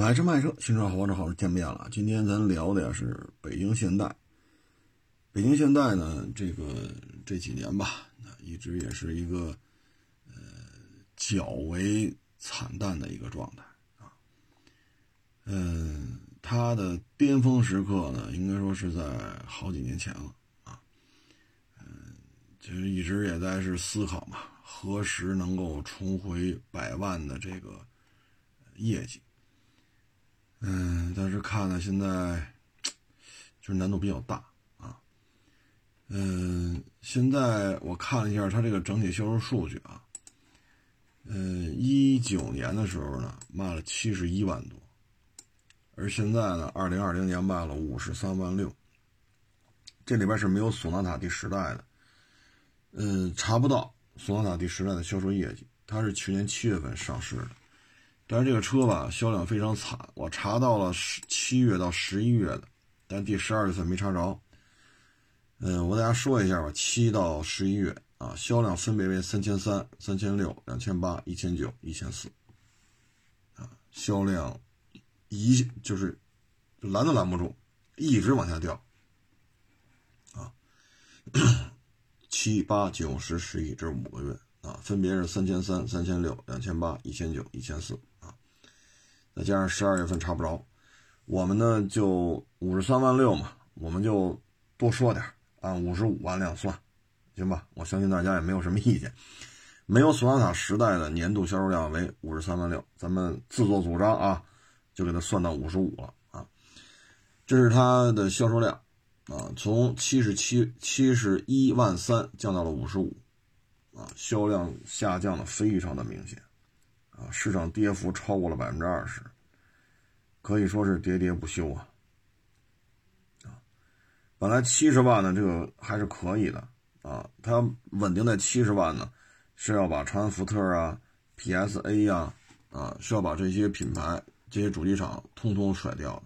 买车卖车，新车好车好见面了。今天咱聊的呀是北京现代。北京现代呢，这个这几年吧，一直也是一个呃较为惨淡的一个状态啊。嗯，它的巅峰时刻呢，应该说是在好几年前了啊。嗯，其实一直也在是思考嘛，何时能够重回百万的这个业绩。嗯，但是看呢，现在就是难度比较大啊。嗯，现在我看了一下它这个整体销售数据啊。嗯，一九年的时候呢，卖了七十一万多，而现在呢，二零二零年卖了五十三万六。这里边是没有索纳塔第十代的，嗯，查不到索纳塔第十代的销售业绩，它是去年七月份上市的。但是这个车吧，销量非常惨。我查到了十七月到十一月的，但第十二月份没查着。嗯，我给大家说一下吧，七到十一月啊，销量分别为三千三、三千六、两千八、一千九、一千四。啊，销量一就是拦都拦不住，一直往下掉。啊，七八九十十一，这五个月啊，分别是三千三、三千六、两千八、一千九、一千四。再加上十二月份查不着，我们呢就五十三万六嘛，我们就多说点，按五十五万辆算，行吧？我相信大家也没有什么意见。没有索纳塔时代的年度销售量为五十三万六，咱们自作主张啊，就给它算到五十五了啊。这是它的销售量啊，从七十七七十一万三降到了五十五啊，销量下降的非常的明显。啊，市场跌幅超过了百分之二十，可以说是喋喋不休啊！啊，本来七十万呢，这个还是可以的啊，它稳定在七十万呢，是要把长安福特啊、PSA 呀啊，是要把这些品牌、这些主机厂通通甩掉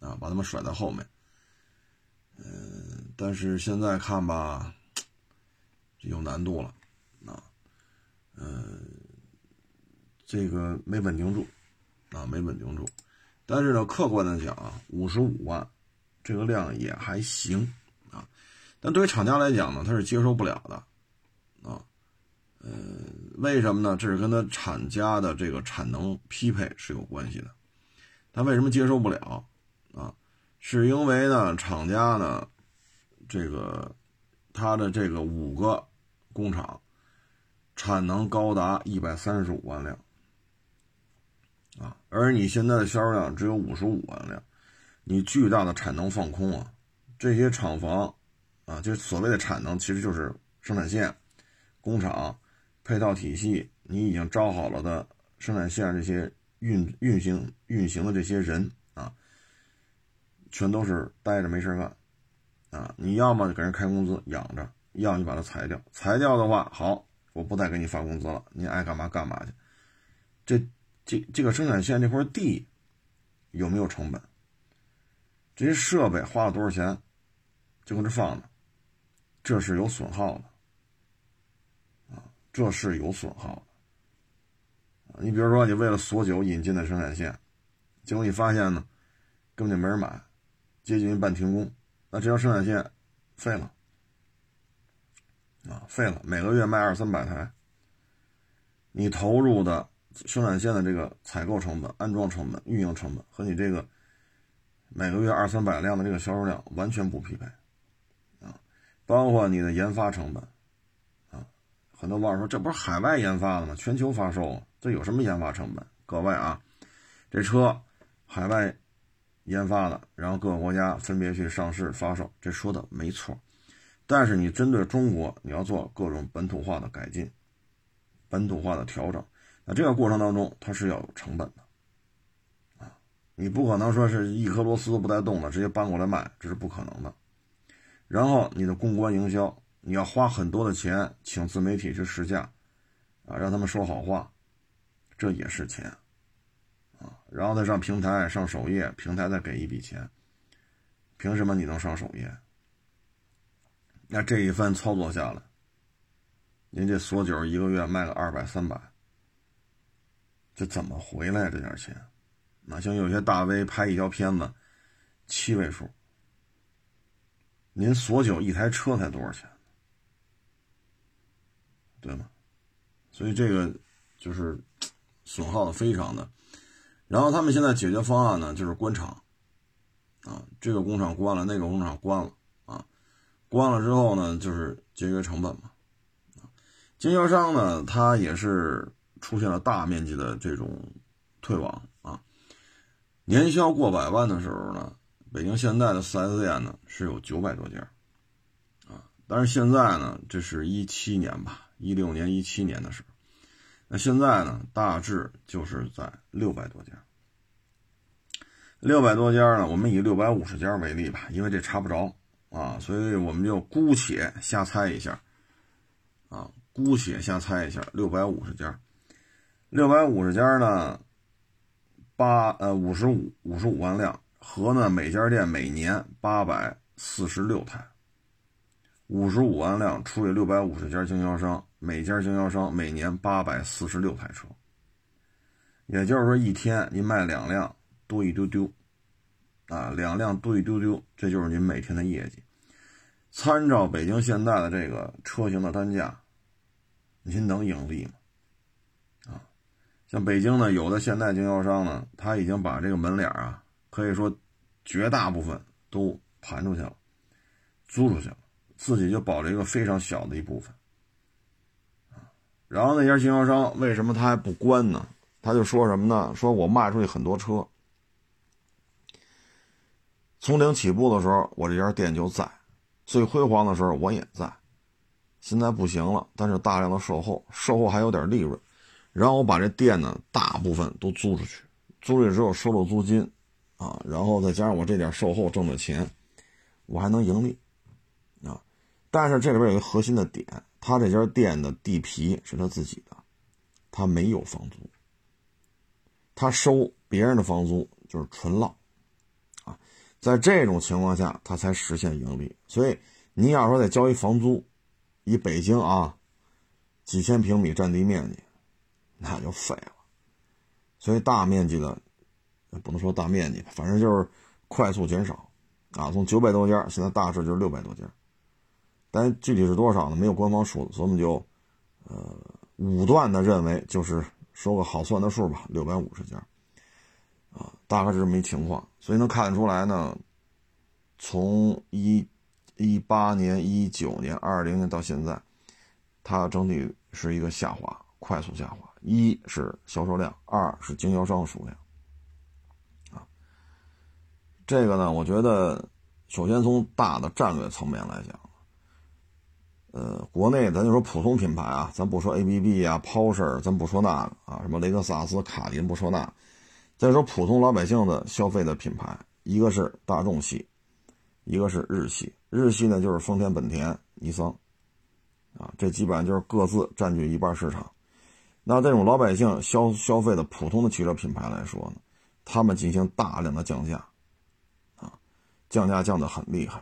啊，把他们甩在后面。嗯，但是现在看吧，有难度了啊，嗯。这个没稳定住，啊，没稳定住。但是呢，客观的讲啊，五十五万，这个量也还行啊。但对于厂家来讲呢，他是接受不了的，啊，呃，为什么呢？这是跟他厂家的这个产能匹配是有关系的。他为什么接受不了？啊，是因为呢，厂家呢，这个他的这个五个工厂产能高达一百三十五万辆。啊，而你现在的销售量只有五十五万辆，你巨大的产能放空啊，这些厂房啊，就所谓的产能其实就是生产线、工厂、配套体系，你已经招好了的生产线这些运运行运行的这些人啊，全都是待着没事干啊，你要么给人开工资养着，要你把它裁掉，裁掉的话，好，我不再给你发工资了，你爱干嘛干嘛去，这。这这个生产线这块地有没有成本？这些设备花了多少钱？就搁这放着，这是有损耗的啊，这是有损耗的啊。你比如说，你为了锁酒引进的生产线，结果你发现呢，根本就没人买，接近于半停工，那这条生产线废了啊，废了，每个月卖二三百台，你投入的。生产线的这个采购成本、安装成本、运营成本和你这个每个月二三百辆的这个销售量完全不匹配啊！包括你的研发成本啊，很多网友说这不是海外研发的吗？全球发售，这有什么研发成本？各位啊，这车海外研发的，然后各个国家分别去上市发售，这说的没错。但是你针对中国，你要做各种本土化的改进、本土化的调整。那这个过程当中，它是要有成本的，啊，你不可能说是一颗螺丝都不带动的，直接搬过来卖，这是不可能的。然后你的公关营销，你要花很多的钱请自媒体去试驾，啊，让他们说好话，这也是钱，啊，然后再上平台上首页，平台再给一笔钱，凭什么你能上首页？那这一番操作下来，您这锁酒一个月卖个二百三百。这怎么回来这点钱，那像有些大 V 拍一条片子，七位数。您锁酒一台车才多少钱？对吗？所以这个就是 损耗的非常的。然后他们现在解决方案呢，就是关厂，啊，这个工厂关了，那个工厂关了，啊，关了之后呢，就是节约成本嘛。经销商呢，他也是出现了大面积的这种退网啊，年销过百万的时候呢。北京现代的 4S 店呢是有九百多家，啊，但是现在呢，这是一七年吧，一六年、一七年的时候，那现在呢，大致就是在六百多家，六百多家呢，我们以六百五十家为例吧，因为这查不着啊，所以我们就姑且瞎猜一下，啊，姑且瞎猜一下，六百五十家，六百五十家呢，八呃五十五五十五万辆。和呢，每家店每年八百四十六台，五十五万辆除以六百五十家经销商，每家经销商每年八百四十六台车，也就是说一天您卖两辆多一丢丢，啊，两辆多一丢丢，这就是您每天的业绩。参照北京现代的这个车型的单价，您能盈利吗？像北京呢，有的现代经销商呢，他已经把这个门脸啊。可以说，绝大部分都盘出去了，租出去了，自己就保留一个非常小的一部分。然后那家经销商为什么他还不关呢？他就说什么呢？说我卖出去很多车，从零起步的时候，我这家店就在；最辉煌的时候，我也在。现在不行了，但是大量的售后，售后还有点利润。然后我把这店呢，大部分都租出去，租出去之后收了租金。啊，然后再加上我这点售后挣的钱，我还能盈利，啊，但是这里边有一个核心的点，他这家店的地皮是他自己的，他没有房租，他收别人的房租就是纯浪，啊，在这种情况下他才实现盈利。所以你要说再交一房租，以北京啊几千平米占地面积，那就废了。所以大面积的。不能说大面积，反正就是快速减少，啊，从九百多家现在大致就是六百多家，但具体是多少呢？没有官方说，所以我们就，呃，武断的认为就是说个好算的数吧，六百五十家，啊，大概是这么一情况。所以能看得出来呢，从一一八年、一九年、二零年到现在，它整体是一个下滑，快速下滑。一是销售量，二是经销商数量。啊这个呢，我觉得，首先从大的战略层面来讲，呃，国内咱就说普通品牌啊，咱不说 ABB 啊、Porsche，咱不说那个啊，什么雷克萨斯、卡林不说那，再说普通老百姓的消费的品牌，一个是大众系，一个是日系。日系呢就是丰田、本田、尼桑，啊，这基本上就是各自占据一半市场。那这种老百姓消消费的普通的汽车品牌来说呢，他们进行大量的降价。啊降价降得很厉害，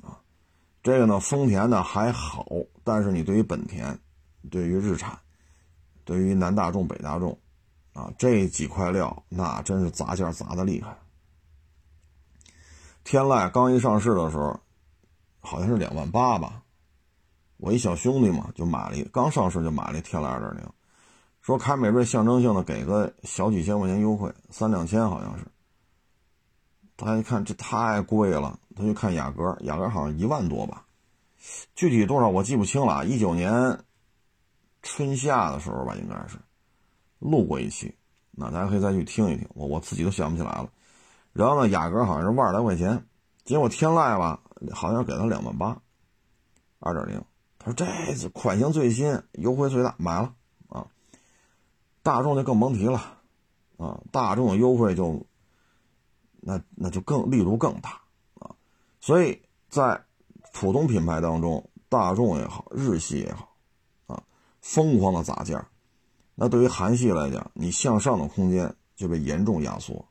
啊，这个呢，丰田呢还好，但是你对于本田、对于日产、对于南大众、北大众，啊，这几块料那真是砸价砸的厉害。天籁刚一上市的时候，好像是两万八吧，我一小兄弟嘛就买了一，刚上市就买了一天籁二点零，说凯美瑞象征性的给个小几千块钱优惠，三两千好像是。他一看这太贵了，他就看雅阁，雅阁好像一万多吧，具体多少我记不清了。一九年春夏的时候吧，应该是录过一期，那大家可以再去听一听，我我自己都想不起来了。然后呢，雅阁好像是万来块钱，结果天籁吧，好像给他两万八，二点零。他说这款型最新，优惠最大，买了。大众就更甭提了啊，大众的优惠就。那那就更力度更大啊，所以在普通品牌当中，大众也好，日系也好，啊，疯狂的砸价，那对于韩系来讲，你向上的空间就被严重压缩。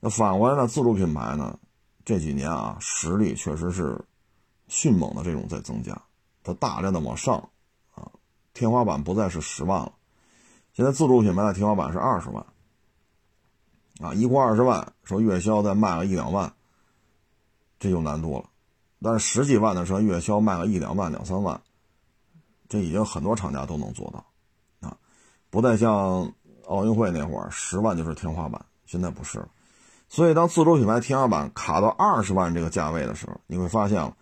那反过来呢，自主品牌呢，这几年啊，实力确实是迅猛的这种在增加，它大量的往上啊，天花板不再是十万了，现在自主品牌的天花板是二十万。啊，一过二十万，说月销再卖个一两万，这有难度了。但是十几万的车月销卖个一两万、两三万，这已经很多厂家都能做到，啊，不再像奥运会那会儿十万就是天花板，现在不是了。所以当自主品牌天花板卡到二十万这个价位的时候，你会发现，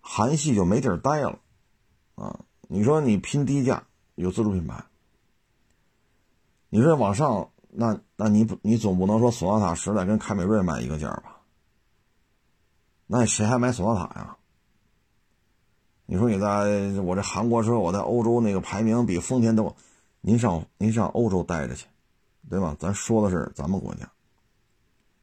韩系就没地儿待了，啊，你说你拼低价有自主品牌，你说往上，那那你不你总不能说索纳塔十代跟凯美瑞卖一个价吧？那谁还买索纳塔呀？你说你在我这韩国车，我在欧洲那个排名比丰田都，您上您上欧洲待着去，对吧？咱说的是咱们国家，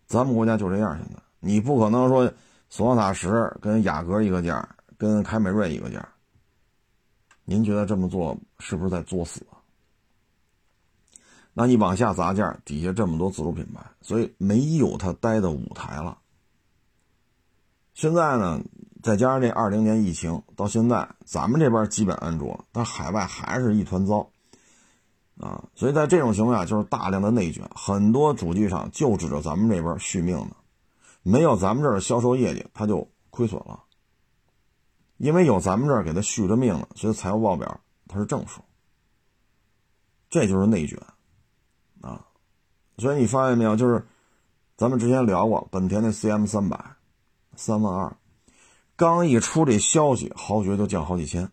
咱们国家就这样。现在你不可能说索纳塔十跟雅阁一个价，跟凯美瑞一个价。您觉得这么做是不是在作死？那你往下砸价，底下这么多自主品牌，所以没有他待的舞台了。现在呢，再加上这二零年疫情，到现在咱们这边基本安卓，但海外还是一团糟啊！所以在这种情况下，就是大量的内卷，很多主机厂就指着咱们这边续命呢，没有咱们这儿销售业绩，他就亏损了。因为有咱们这儿给他续着命了，所以财务报表它是正数。这就是内卷啊！所以你发现没有，就是咱们之前聊过本田的 CM 三百。三万二，刚一出这消息，豪爵就降好几千。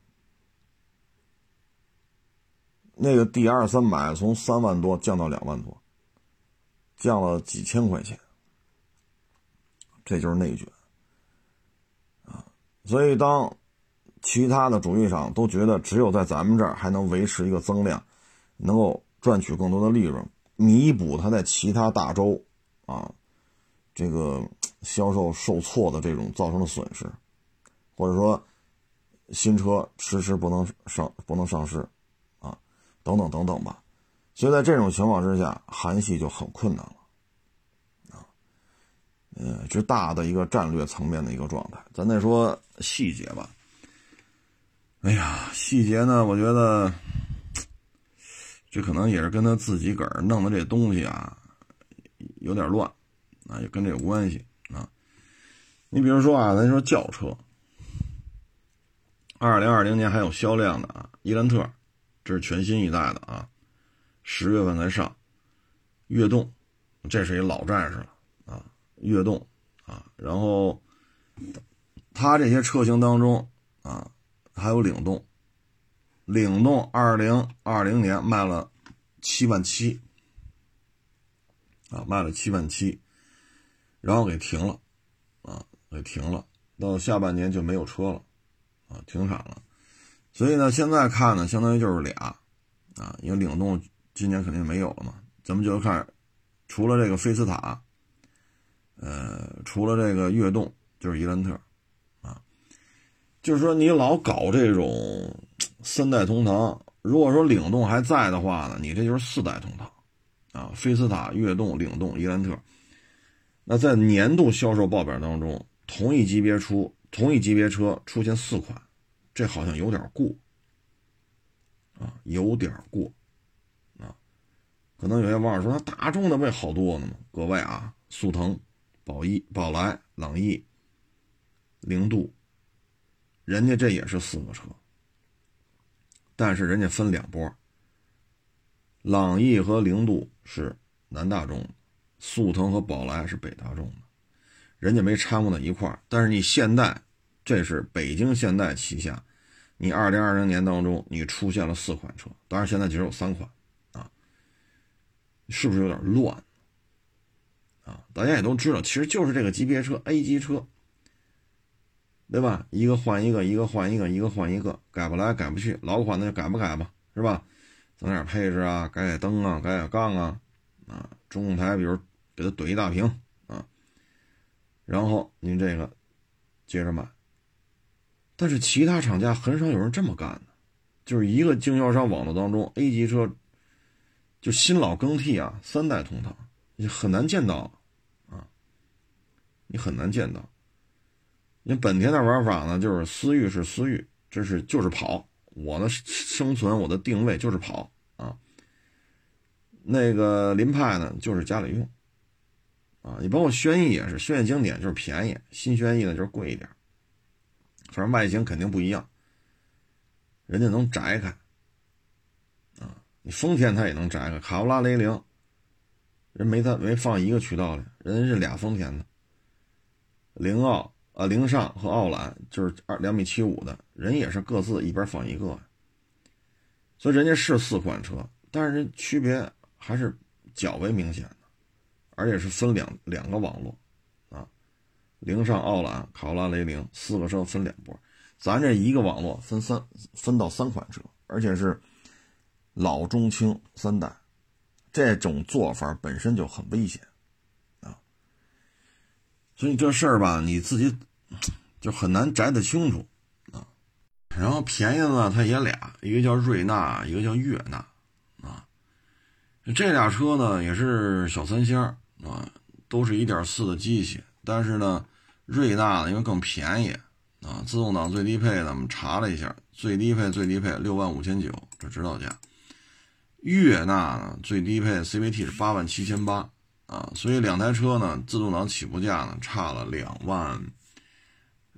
那个 D 二三百从三万多降到两万多，降了几千块钱。这就是内卷啊！所以当其他的主机厂都觉得只有在咱们这儿还能维持一个增量，能够赚取更多的利润，弥补它在其他大洲啊。这个销售受挫的这种造成的损失，或者说新车迟迟不能上不能上市，啊，等等等等吧。所以在这种情况之下，韩系就很困难了，啊，呃，这大的一个战略层面的一个状态。咱再说细节吧。哎呀，细节呢，我觉得这可能也是跟他自己个儿弄的这东西啊有点乱。啊，也跟这有关系啊。你比如说啊，咱说轿车，二零二零年还有销量的啊，伊兰特，这是全新一代的啊，十月份才上。悦动，这是一老战士了啊，悦动啊。然后，它这些车型当中啊，还有领动，领动二零二零年卖了七万七啊，卖了七万七。然后给停了，啊，给停了，到下半年就没有车了，啊，停产了。所以呢，现在看呢，相当于就是俩，啊，因为领动今年肯定没有了嘛。咱们就看，除了这个菲斯塔，呃，除了这个悦动，就是伊兰特，就是说你老搞这种 三代同堂，如果说领动还在的话呢，你这就是四代同堂，啊，菲斯塔、悦动、领动、伊兰特。那在年度销售报表当中，同一级别出同一级别车出现四款，这好像有点过啊，有点过啊。可能有些网友说，那大众的不也好多呢吗？各位啊，速腾、宝一、宝来、朗逸、零度，人家这也是四个车，但是人家分两波，朗逸和凌度是南大众。速腾和宝来是北大众的，人家没掺和到一块儿。但是你现代，这是北京现代旗下，你二零二零年当中你出现了四款车，当然现在只有三款啊，是不是有点乱啊？大家也都知道，其实就是这个级别车 A 级车，对吧？一个换一个，一个换一个，一个换一个，改不来改不去，老款的就改不改吧，是吧？增点配置啊，改改灯啊，改改杠啊，啊，中控台比如。给他怼一大屏啊，然后您这个接着卖。但是其他厂家很少有人这么干的，就是一个经销商网络当中，A 级车就新老更替啊，三代同堂，你很难见到啊，你很难见到。你本田的玩法呢，就是思域是思域，这是就是跑，我的生存，我的定位就是跑啊。那个凌派呢，就是家里用。啊，你包括轩逸也是，轩逸经典就是便宜，新轩逸呢就是贵一点，反正外形肯定不一样，人家能摘开，啊，你丰田它也能摘开，卡罗拉雷凌，人没它没放一个渠道里，人家是俩丰田的，凌傲啊凌尚和傲揽就是二两米七五的人也是各自一边放一个，所以人家是四款车，但是人区别还是较为明显的。而且是分两两个网络，啊，凌尚、傲揽、卡罗拉、雷凌四个车分两波，咱这一个网络分三分到三款车，而且是老中青三代，这种做法本身就很危险，啊，所以这事儿吧，你自己就很难摘得清楚，啊，然后便宜的呢，它也俩，一个叫瑞纳，一个叫悦纳，啊，这俩车呢也是小三厢。啊，都是一点四的机器，但是呢，瑞纳呢因为更便宜啊，自动挡最低配的我们查了一下，最低配最低配六万五千九，这指导价。悦纳呢最低配 CVT 是八万七千八啊，所以两台车呢自动挡起步价呢差了两万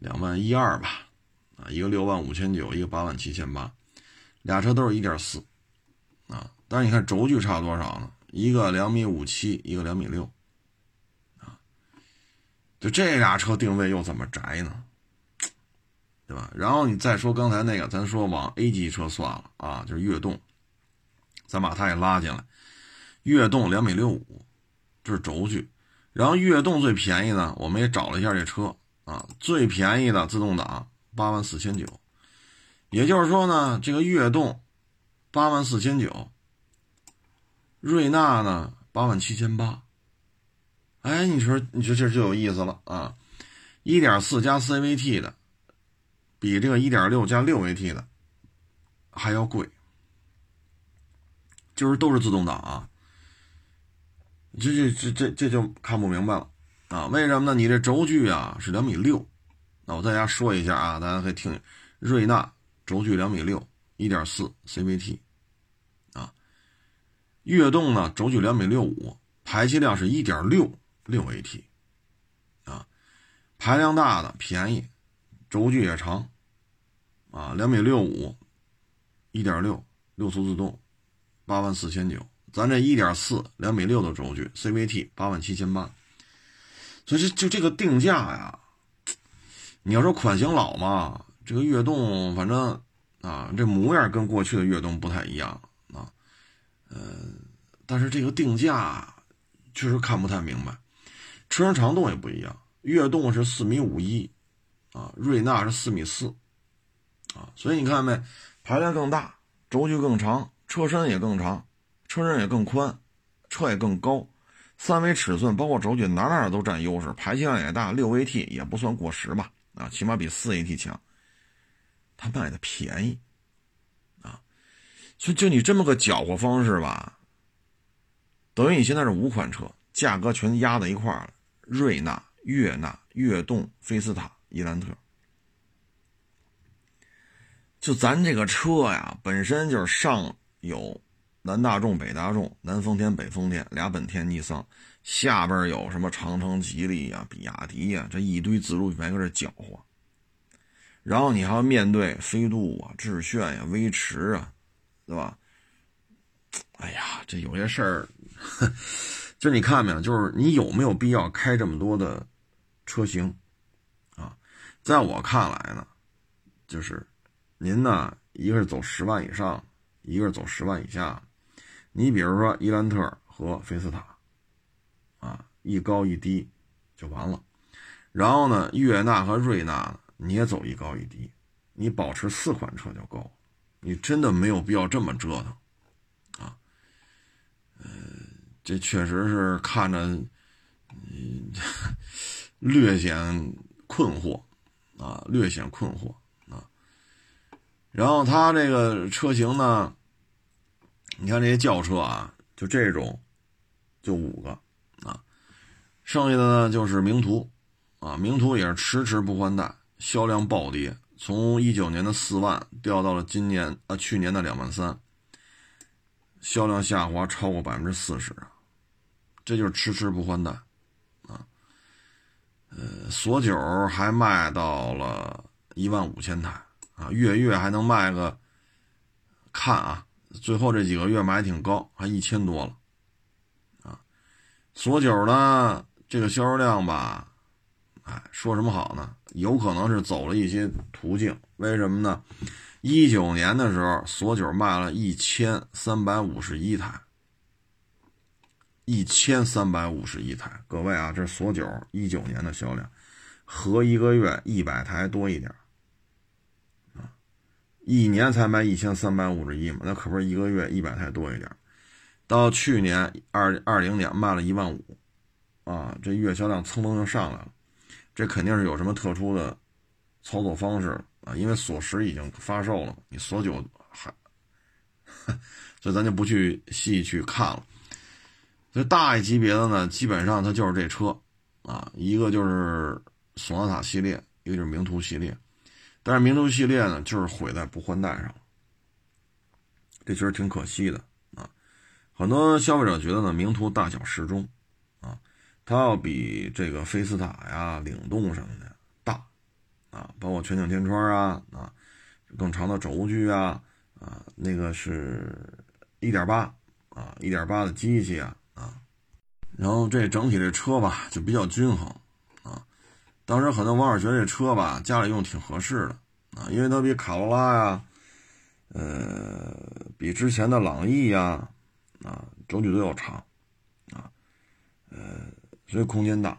两万一二吧，啊，一个六万五千九，一个八万七千八，俩车都是一点四啊，但是你看轴距差多少呢？一个两米五七，一个两米六，啊，就这俩车定位又怎么窄呢？对吧？然后你再说刚才那个，咱说往 A 级车算了啊，就是悦动，咱把它也拉进来。悦动两米六五，这是轴距。然后悦动最便宜呢，我们也找了一下这车啊，最便宜的自动挡八万四千九，也就是说呢，这个悦动八万四千九。瑞纳呢，八万七千八。哎，你说，你说这就有意思了啊！一点四加 CVT 的，比这个一点六加六 AT 的还要贵，就是都是自动挡啊。这这这这这就看不明白了啊！为什么呢？你这轴距啊是两米六，那我再家说一下啊，大家可以听，瑞纳轴距两米六，一点四 CVT 啊。悦动呢，轴距两米六五，排气量是一点六六 AT，啊，排量大的便宜，轴距也长，啊，两米六五，一点六六速自动，八万四千九，咱这一点四两米六的轴距 CVT 八万七千八，所以这就这个定价呀，你要说款型老嘛，这个悦动反正啊，这模样跟过去的悦动不太一样啊。呃，但是这个定价确实看不太明白，车身长度也不一样，悦动是四米五一，啊，瑞纳是四米四，啊，所以你看没，排量更大，轴距更长，车身也更长，车身也更宽，车也更高，三维尺寸包括轴距哪哪都占优势，排气量也大，六 AT 也不算过时吧，啊，起码比四 AT 强，它卖的便宜。啊就就你这么个搅和方式吧，等于你现在是五款车，价格全压在一块儿了。瑞纳、悦纳、悦动、菲斯塔、伊兰特，就咱这个车呀，本身就是上有南大众、北大众、南丰田、北丰田俩本田、尼桑，下边有什么长城、吉利呀、比亚迪呀，这一堆自主品牌搁这搅和，然后你还要面对飞度啊、致炫呀、威驰啊。对吧？哎呀，这有些事儿，就你看没有？就是你有没有必要开这么多的车型啊？在我看来呢，就是您呢，一个是走十万以上，一个是走十万以下。你比如说伊兰特和菲斯塔，啊，一高一低就完了。然后呢，悦纳和瑞纳你也走一高一低，你保持四款车就够了。你真的没有必要这么折腾，啊，呃，这确实是看着，嗯，略显困惑，啊，略显困惑啊。然后它这个车型呢，你看这些轿车啊，就这种，就五个啊，剩下的呢就是名图，啊，名图也是迟迟不换代，销量暴跌。从一九年的四万掉到了今年啊去年的两万三，销量下滑超过百分之四十啊，这就是迟迟不换代，锁九还卖到了一万五千台啊，月月还能卖个，看啊，最后这几个月买挺高，还一千多了，啊，索九呢这个销售量吧，哎，说什么好呢？有可能是走了一些途径，为什么呢？一九年的时候，索九卖了一千三百五十一台。一千三百五十一台，各位啊，这是锁九一九年的销量，合一个月一百台多一点，一年才卖一千三百五十一嘛，那可不是一个月一百台多一点到去年二二零年卖了一万五，啊，这月销量蹭蹭就上来了，这肯定是有什么特殊的操作方式啊，因为锁十已经发售了，你锁九还，所以咱就不去细去看了。所以大一级别的呢，基本上它就是这车，啊，一个就是索纳塔系列，一个就是名图系列，但是名图系列呢，就是毁在不换代上了，这其实挺可惜的啊。很多消费者觉得呢，名图大小适中，啊，它要比这个菲斯塔呀、领动什么的大，啊，包括全景天窗啊，啊，更长的轴距啊，啊，那个是一点八啊，一点八的机器啊啊。然后这整体这车吧就比较均衡，当时很多网友觉得这车吧家里用挺合适的，啊，因为它比卡罗拉呀，呃，比之前的朗逸呀，啊，轴距都要长，啊，呃，所以空间大，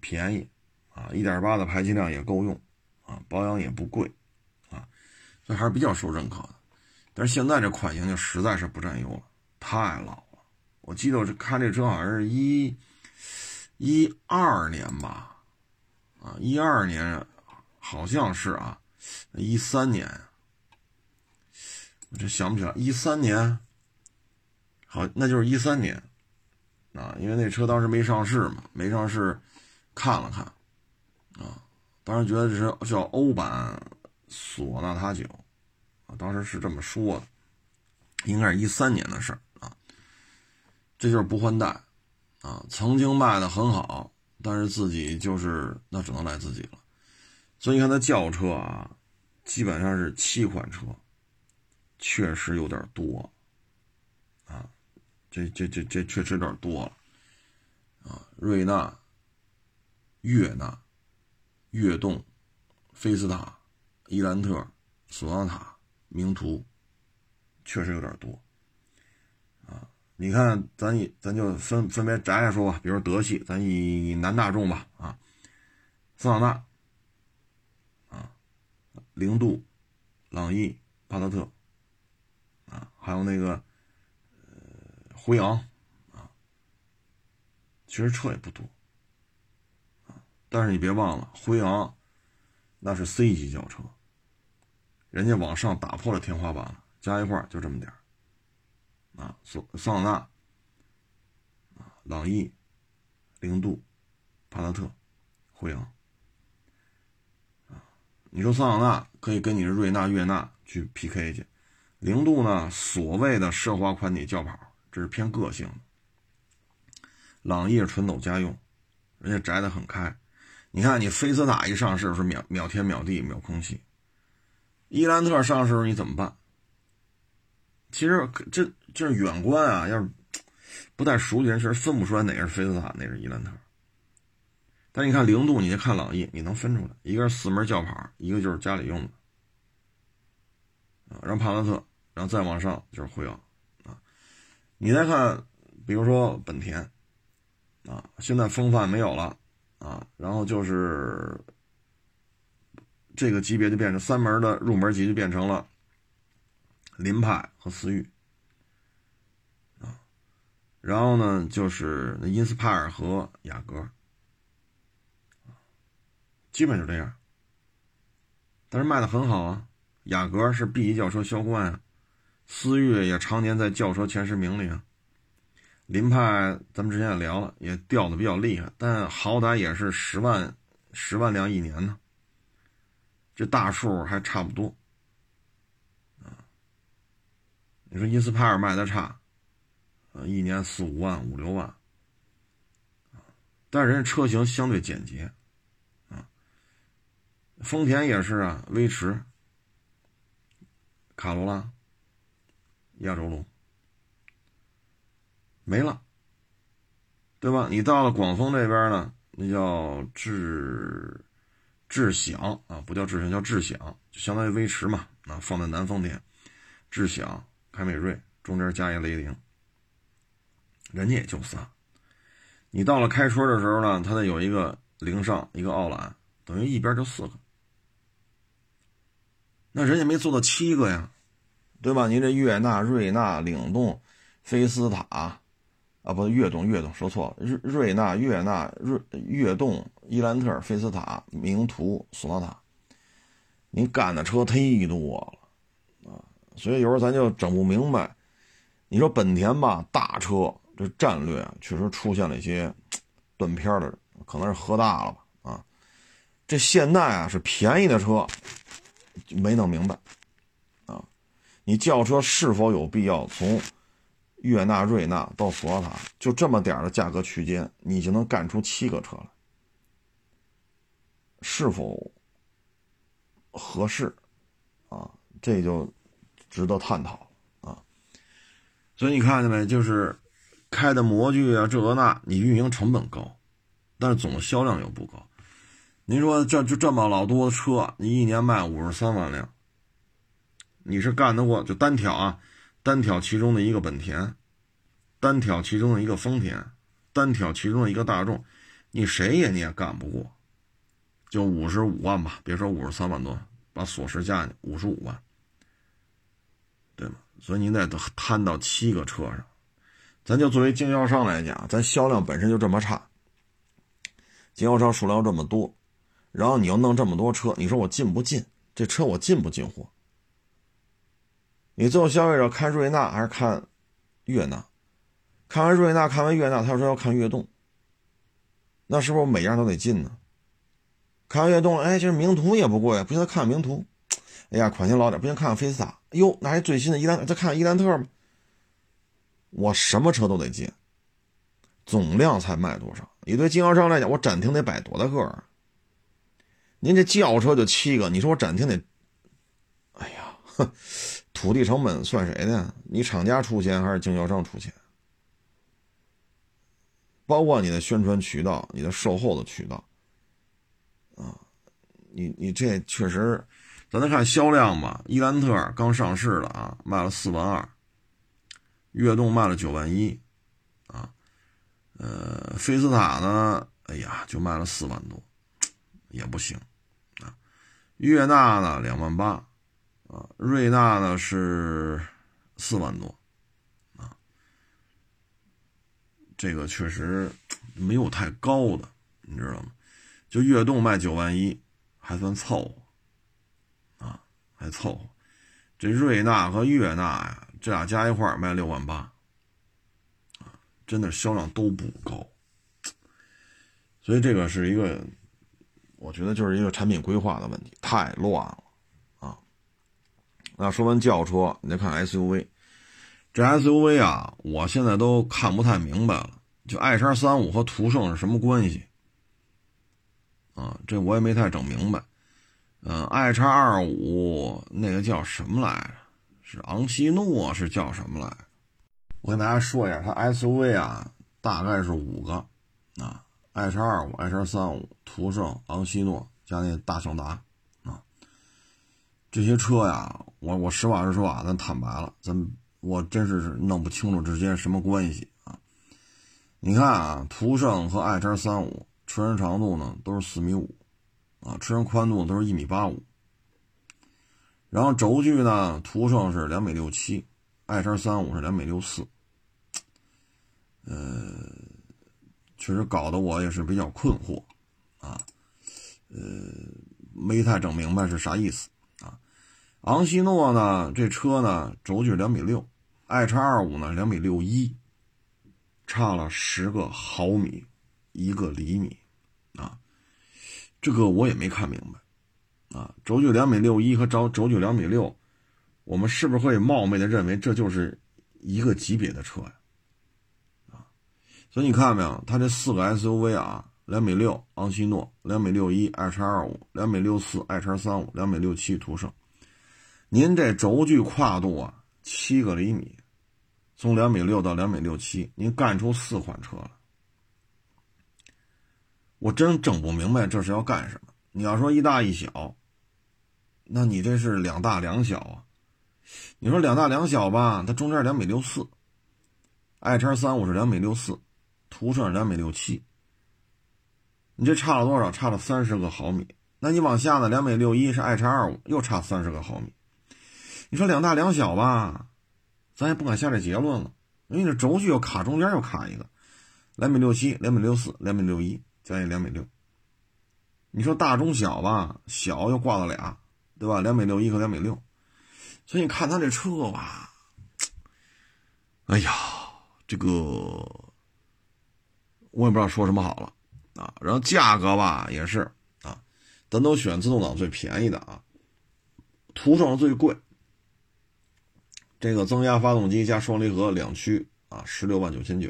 便宜，啊，一点八的排气量也够用，啊，保养也不贵，啊，所以还是比较受认可的。但是现在这款型就实在是不占优了，太老了。我记得我是看这车，好像是一一二年吧，啊，一二年好像是啊，一三年，我这想不起来，一三年，好，那就是一三年，啊，因为那车当时没上市嘛，没上市，看了看，啊，当时觉得这是叫欧版索纳塔九，啊，当时是这么说的，应该是一三年的事儿。这就是不换代，啊，曾经卖的很好，但是自己就是那只能赖自己了。所以你看它轿车啊，基本上是七款车，确实有点多，啊，这这这这确实有点多了，啊，瑞纳、悦纳、悦动、菲斯塔、伊兰特、索纳塔、名图，确实有点多。你看，咱以咱就分分别摘来说吧，比如德系，咱以男大众吧，啊，桑塔纳，啊，零度，朗逸，帕萨特，啊，还有那个呃辉昂，啊，其实车也不多，啊，但是你别忘了，辉昂那是 C 级轿车，人家往上打破了天花板了，加一块就这么点儿。啊，桑桑塔纳，啊，朗逸，零度，帕萨特，辉昂，啊，你说桑塔纳可以跟你的瑞纳、悦纳去 PK 去，零度呢，所谓的奢华宽体轿跑，这是偏个性，朗逸是纯走家用，人家摘的很开，你看你菲斯塔一上市是秒秒天秒地秒空气，伊兰特上市你怎么办？其实这就是远观啊，要是不太熟悉人，其实分不出来哪个是菲斯塔，哪个是伊兰特。但你看零度，你就看朗逸，你能分出来，一个是四门轿跑，一个就是家里用的啊。然后帕萨特，然后再往上就是辉昂啊。你再看，比如说本田啊，现在风范没有了啊，然后就是这个级别就变成三门的入门级，就变成了。凌派和思域，啊，然后呢，就是那 Inspire 和雅阁，基本就这样。但是卖的很好啊，雅阁是 B 级轿车销冠啊，思域也常年在轿车前十名里啊。凌派咱们之前也聊了，也掉的比较厉害，但好歹也是十万十万辆一年呢，这大数还差不多。你说伊斯帕尔卖的差，呃，一年四五万、五六万，但是人家车型相对简洁，啊丰田也是啊，威驰、卡罗拉、亚洲龙没了，对吧？你到了广丰这边呢，那叫智智享啊，不叫智享，叫智享，就相当于威驰嘛啊，放在南丰田，智享、凯美瑞中间加一雷凌，人家也就仨。你到了开春的时候呢，它得有一个凌尚，一个奥兰，等于一边就四个。那人家没做到七个呀，对吧？您这悦纳、瑞纳、领动、菲斯塔，啊，不，悦动、悦动说错了，瑞瑞纳、悦纳、瑞悦动、伊兰特、菲斯塔、名图、索纳塔，您干的车忒多了！所以有时候咱就整不明白。你说本田吧，大车这战略啊，确实出现了一些断片的，可能是喝大了吧啊！这现代啊，是便宜的车。没弄明白，啊，你轿车是否有必要从悦纳、瑞纳到索纳塔，就这么点的价格区间，你就能干出七个车来？是否合适？啊，这就值得探讨啊。所以你看见没？就是开的模具啊，这个那，你运营成本高，但是总销量又不高。您说这就这么老多的车，你一年卖五十三万辆，你是干得过？就单挑啊，单挑其中的一个本田，单挑其中的一个丰田，单挑其中的一个大众，你谁也你也干不过。就五十五万吧，别说五十三万多，把锁匙加进五十五万，所以您得摊到七个车上，咱就作为经销商来讲，咱销量本身就这么差，经销商数量这么多。然后你要弄这么多车，你说我进不进？这车我进不进货？你最后消费者看瑞纳还是看悦纳？看完瑞纳，看完悦纳，他说要看悦动，那是不是每样都得进呢？看完悦动，哎，其实名图也不贵，不行，看名图。哎呀，款型老点，不行，看看菲斯塔。哟，那还最新的伊兰，再看看伊兰特吗？我什么车都得进，总量才卖多少？你对经销商来讲，我展厅得摆多大个儿？您这轿车就七个，你说我展厅得，哎呀，哼，土地成本算谁的？你厂家出钱还是经销商出钱？包括你的宣传渠道、你的售后的渠道，啊，你你这确实，咱再看销量吧。伊兰特刚上市了啊，卖了四万二，悦动卖了九万一，啊，呃，菲斯塔呢，哎呀，就卖了四万多，也不行。啊悦纳呢两万八，啊，瑞纳呢是四万多，啊，这个确实没有太高的，你知道吗？就悦动卖九万一，还算凑合，还凑合。这瑞纳和悦纳呀，这俩加一块卖六万八，啊，真的销量都不高，所以这个是一个。我觉得就是一个产品规划的问题，太乱了啊！那说完轿车，你再看 SUV，这 SUV 啊，我现在都看不太明白了。就爱叉三五和途胜是什么关系啊？这我也没太整明白。嗯，，i 叉二五那个叫什么来着？是昂希诺是叫什么来着？我跟大家说一下，它 SUV 啊，大概是五个啊。，i 叉二五、i 叉三五、途胜、昂希诺加那大胜达，啊，这些车呀，我我实话实说啊，咱坦白了，咱我真是弄不清楚之间什么关系啊。你看啊，途胜和 i 叉三五车身长度呢都是四米五，啊，车身宽度都是一米八五，然后轴距呢，途胜是两米六七，爱叉三五是两米六四，呃。确实搞得我也是比较困惑，啊，呃，没太整明白是啥意思啊。昂希诺呢，这车呢轴距两米六，爱叉二五呢两米六一，差了十个毫米，一个厘米，这个我也没看明白，啊，轴距两米六一和轴轴距两米六，我们是不是会冒昧的认为这就是一个级别的车呀？啊所以你看没有，它这四个 SUV 啊，两米六昂希诺，两米六一爱叉二五，两米六四爱叉三五，两米六七途胜。您这轴距跨度啊，七个厘米，从两米六到两米六七，您干出四款车了。我真整不明白这是要干什么。你要说一大一小，那你这是两大两小啊？你说两大两小吧，它中间两米六四，爱叉三五是两米六四，途胜两米六七，你这差了多少？差了三十个毫米。那你往下呢？两米六一是爱叉二五，又差三十个毫米。你说两大两小吧，咱也不敢下这结论了，因为这轴距又卡中间又卡一个，两米六七、两米六四、两米六一，将近两米六。你说大中小吧，小又挂了俩，对吧？两米六一和两米六。所以你看他这车吧，哎呀，这个我也不知道说什么好了啊。然后价格吧也是啊，咱都选自动挡最便宜的啊，途胜最贵。这个增压发动机加双离合两驱啊，十六万九千九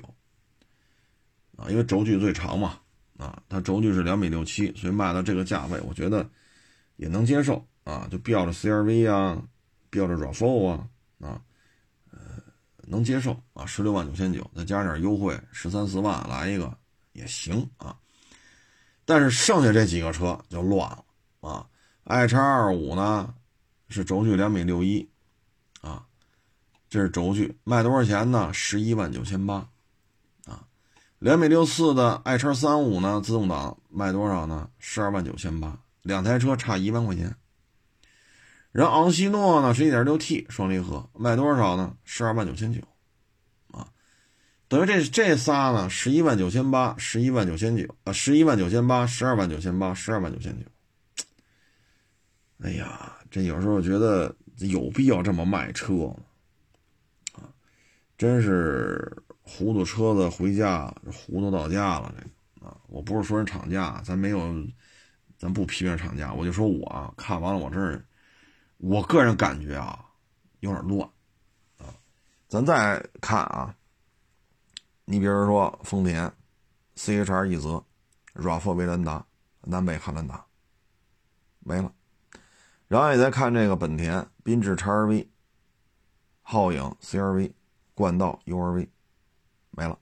啊，因为轴距最长嘛啊，它轴距是两米六七，所以卖到这个价位，我觉得也能接受啊，就标着 CRV 啊。标着 RAV4 啊啊，呃，能接受啊，十六万九千九，再加点优惠，十三四万来一个也行啊。但是剩下这几个车就乱了啊。i 叉二五呢是轴距两米六一啊，这是轴距，卖多少钱呢？十一万九千八。两米六四的 i 叉三五呢，自动挡卖多少呢？十二万九千八，两台车差一万块钱。然后昂希诺呢是一点六 T 双离合，卖多少呢？十二万九千九，啊，等于这这仨呢，十一万九千八，十一万九千九，啊，十一万九千八，十二万九千八，十二万九千九。哎呀，这有时候觉得有必要这么卖车吗？啊，真是糊涂车子回家，糊涂到家了。这个啊，我不是说人厂家，咱没有，咱不批评厂家，我就说我看完了，我这。我个人感觉啊，有点乱，啊，咱再看啊，你比如说丰田，CHR 一泽，RAV4 威兰达，南北汉兰达，没了，然后你再看这个本田缤智 XRV，皓影 CRV，冠道 URV，没了，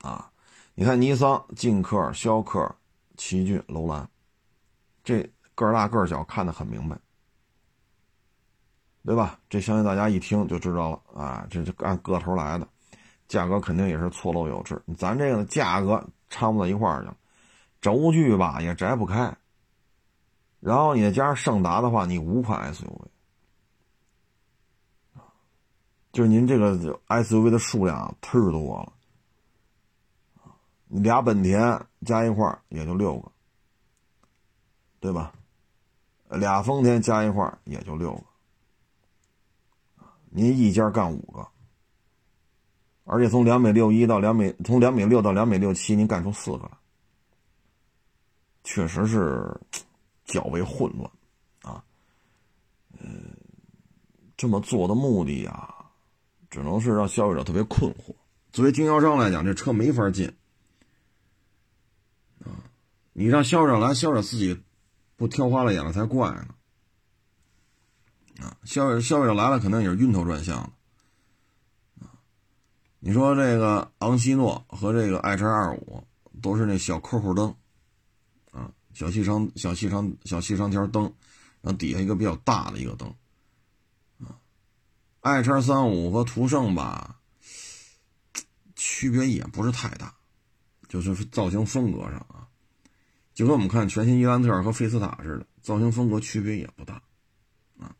啊，你看尼桑劲客、逍客、奇骏、楼兰，这个大个小，看得很明白。对吧？这相信大家一听就知道了啊！这就按个头来的，价格肯定也是错漏有致。咱这个价格差不到一块儿去，轴距吧也摘不开。然后你再加上胜达的话，你五款 SUV 就是您这个 SUV 的数量忒多了你俩本田加一块儿也就六个，对吧？俩丰田加一块儿也就六个。您一家干五个，而且从两米六一到两米，从两米六到两米六七，您干出四个，确实是较为混乱啊。嗯，这么做的目的啊，只能是让消费者特别困惑。作为经销商来讲，这车没法进啊。你让销售者来，销售者自己不挑花了眼了才怪呢。啊，消费消费者来了，肯定也是晕头转向的。啊，你说这个昂希诺和这个爱车二五都是那小扣扣灯，啊，小细长小细长小细长条灯，然后底下一个比较大的一个灯。爱车三五和途胜吧，区别也不是太大，就是造型风格上啊，就跟我们看全新伊兰特和费斯塔似的，造型风格区别也不大。啊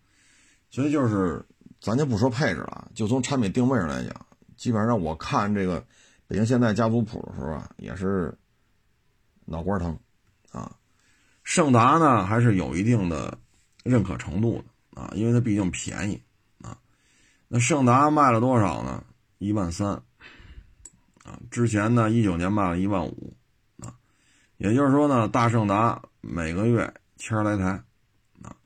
所以就是，咱就不说配置了，就从产品定位上来讲，基本上我看这个北京现代家族谱的时候啊，也是脑瓜疼啊。胜达呢还是有一定的认可程度的啊，因为它毕竟便宜。那胜达卖了多少呢？一万三啊，之前呢一九年卖了一万五啊，也就是说呢，大胜达每个月千来台啊。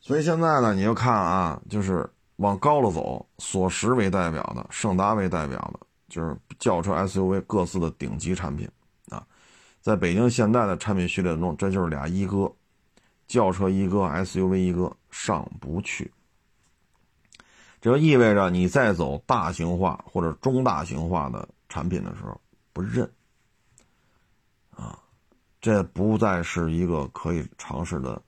所以现在呢，你就看啊，就是往高了走，索十为代表的，胜达为代表的，就是轿车 SUV 各自的顶级产品啊。在北京现代的产品序列中，这就是俩一哥，轿车一哥，SUV 一哥上不去。这就意味着你在走大型化或者中大型化的产品的时候不认，啊，这不再是一个可以尝试的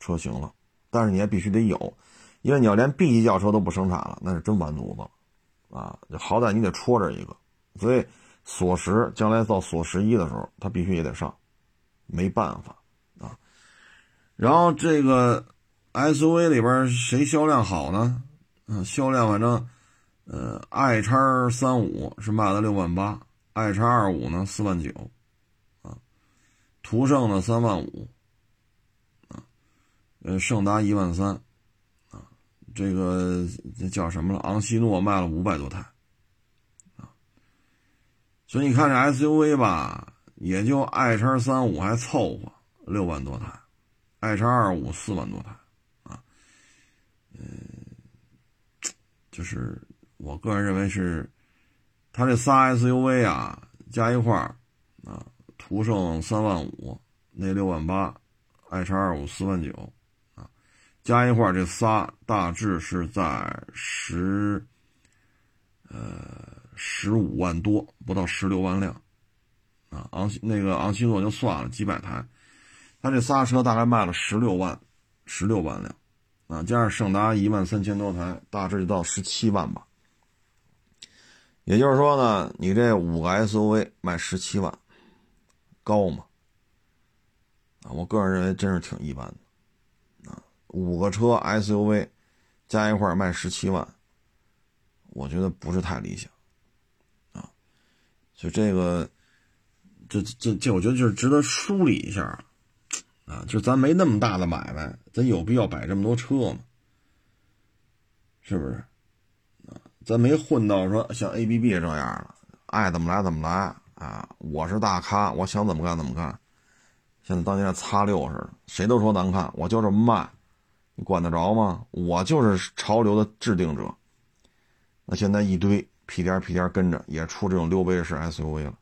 车型了。但是你也必须得有，因为你要连 B 级轿车都不生产了，那是真完犊子了，啊，好歹你得戳着一个。所以锁十将来到锁十一的时候，它必须也得上，没办法啊。然后这个 SUV 里边谁销量好呢？嗯，销量反正，呃，i 叉三五是卖了六万八，i 叉二五呢四万九，啊，途胜呢三万五，啊，呃，胜达一万三，啊，这个这叫什么了？昂希诺卖了五百多台，啊，所以你看这 SUV 吧，也就 i 叉三五还凑合六万多台，i 叉二五四万多台，啊，嗯。就是我个人认为是，它这仨 SUV 啊加一块儿啊，途胜三万五，那六万八，i 叉二五四万九，啊，加一块儿这仨大致是在十，呃十五万多，不到十六万辆，啊昂那个昂希诺就算了几百台，它这仨车大概卖了十六万，十六万辆。啊，加上胜达一万三千多台，大致就到十七万吧。也就是说呢，你这五个 SUV 卖十七万，高吗？啊，我个人认为真是挺一般的。啊，五个车 SUV 加一块卖十七万，我觉得不是太理想。啊，所以这个，这这这，我觉得就是值得梳理一下。啊，就咱没那么大的买卖，咱有必要摆这么多车吗？是不是？啊，咱没混到说像 A B B 这样的，爱怎么来怎么来啊！我是大咖，我想怎么干怎么干。现在当年的擦六似的，谁都说难看，我就这么卖，你管得着吗？我就是潮流的制定者。那现在一堆屁颠屁颠跟着，也出这种溜背式 S U V 了，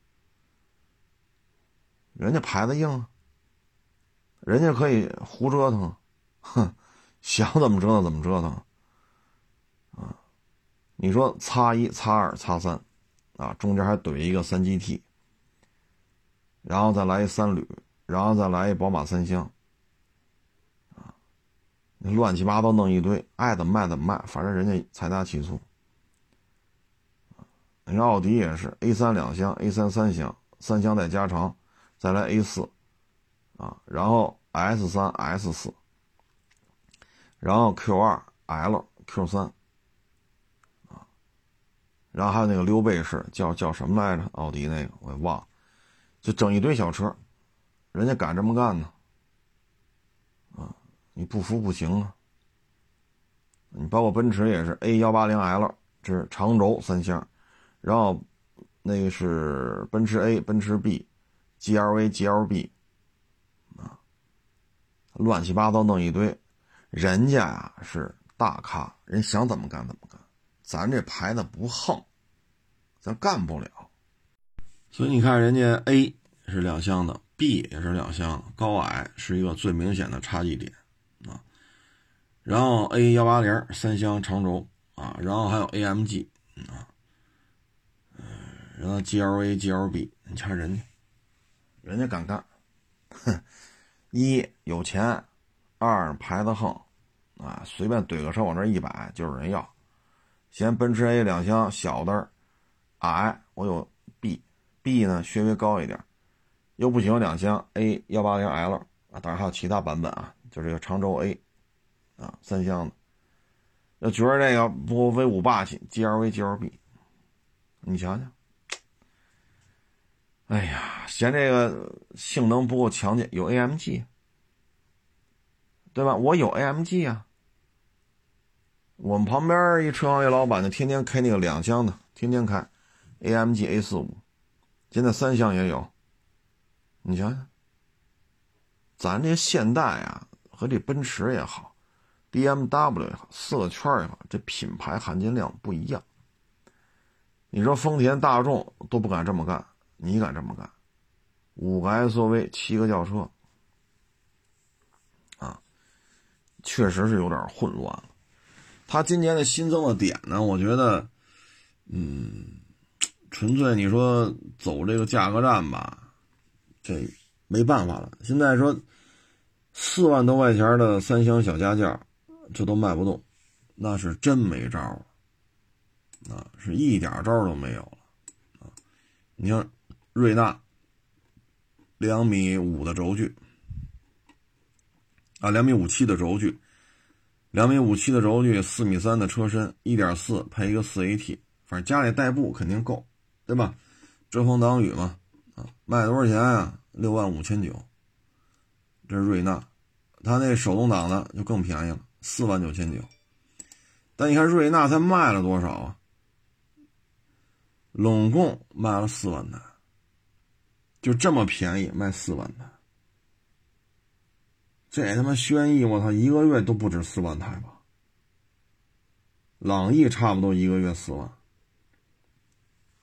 人家牌子硬啊。人家可以胡折腾，哼，想怎么折腾怎么折腾，啊，你说叉一、叉二、叉三，啊，中间还怼一个三 GT，然后再来一三旅，然后再来一宝马三厢，啊，乱七八糟弄一堆，爱怎么卖怎么卖，反正人家财大气粗，你奥迪也是 A 三两厢，A 三三厢，三厢再加长，再来 A 四。啊，然后 S 三 S 四，然后 Q 二 L Q 三，啊，然后还有那个溜背式，叫叫什么来着？奥迪那个我也忘了，就整一堆小车，人家敢这么干呢？啊，你不服不行啊！你包括奔驰也是 A 幺八零 L，这是长轴三厢，然后那个是奔驰 A、奔驰 B、GLA、GLB。乱七八糟弄一堆，人家呀是大咖，人想怎么干怎么干，咱这牌子不横，咱干不了。所以你看，人家 A 是两厢的，B 也是两厢，高矮是一个最明显的差异点啊。然后 A 幺八零三厢长轴啊，然后还有 AMG 啊，然后 GLA、GLB，你瞧人家，人家敢干，哼。一有钱，二牌子横，啊，随便怼个车往这一摆就有人要。嫌奔驰 A 两厢小的矮，我有 B，B 呢稍微高一点，又不行两厢 A 幺八零 L 啊，当然还有其他版本啊，就这个长轴 A，啊，三厢的，要觉得这个不威武霸气，GLV GLB，你瞧瞧。哎呀，嫌这个性能不够强劲，有 AMG，对吧？我有 AMG 啊。我们旁边一车行业老板就天天开那个两厢的，天天开 AMG A 四五，现在三厢也有。你想想，咱这现代啊，和这奔驰也好，BMW 也好，四个圈也好，这品牌含金量不一样。你说丰田、大众都不敢这么干。你敢这么干，五个 SUV，七个轿车，啊，确实是有点混乱了。它今年的新增的点呢，我觉得，嗯，纯粹你说走这个价格战吧，这没办法了。现在说四万多块钱的三厢小家轿，这都卖不动，那是真没招了，啊，是一点招都没有了，啊，你像瑞纳。两米五的轴距，啊，两米五七的轴距，两米五七的轴距，四米三的车身，一点四配一个四 AT，反正家里代步肯定够，对吧？遮风挡雨嘛，啊，卖多少钱啊？六万五千九。这是瑞纳，它那手动挡的就更便宜了，四万九千九。但你看瑞纳它卖了多少啊？拢共卖了四万台。就这么便宜，卖四万台，这他妈轩逸，我操，一个月都不止四万台吧？朗逸差不多一个月四万，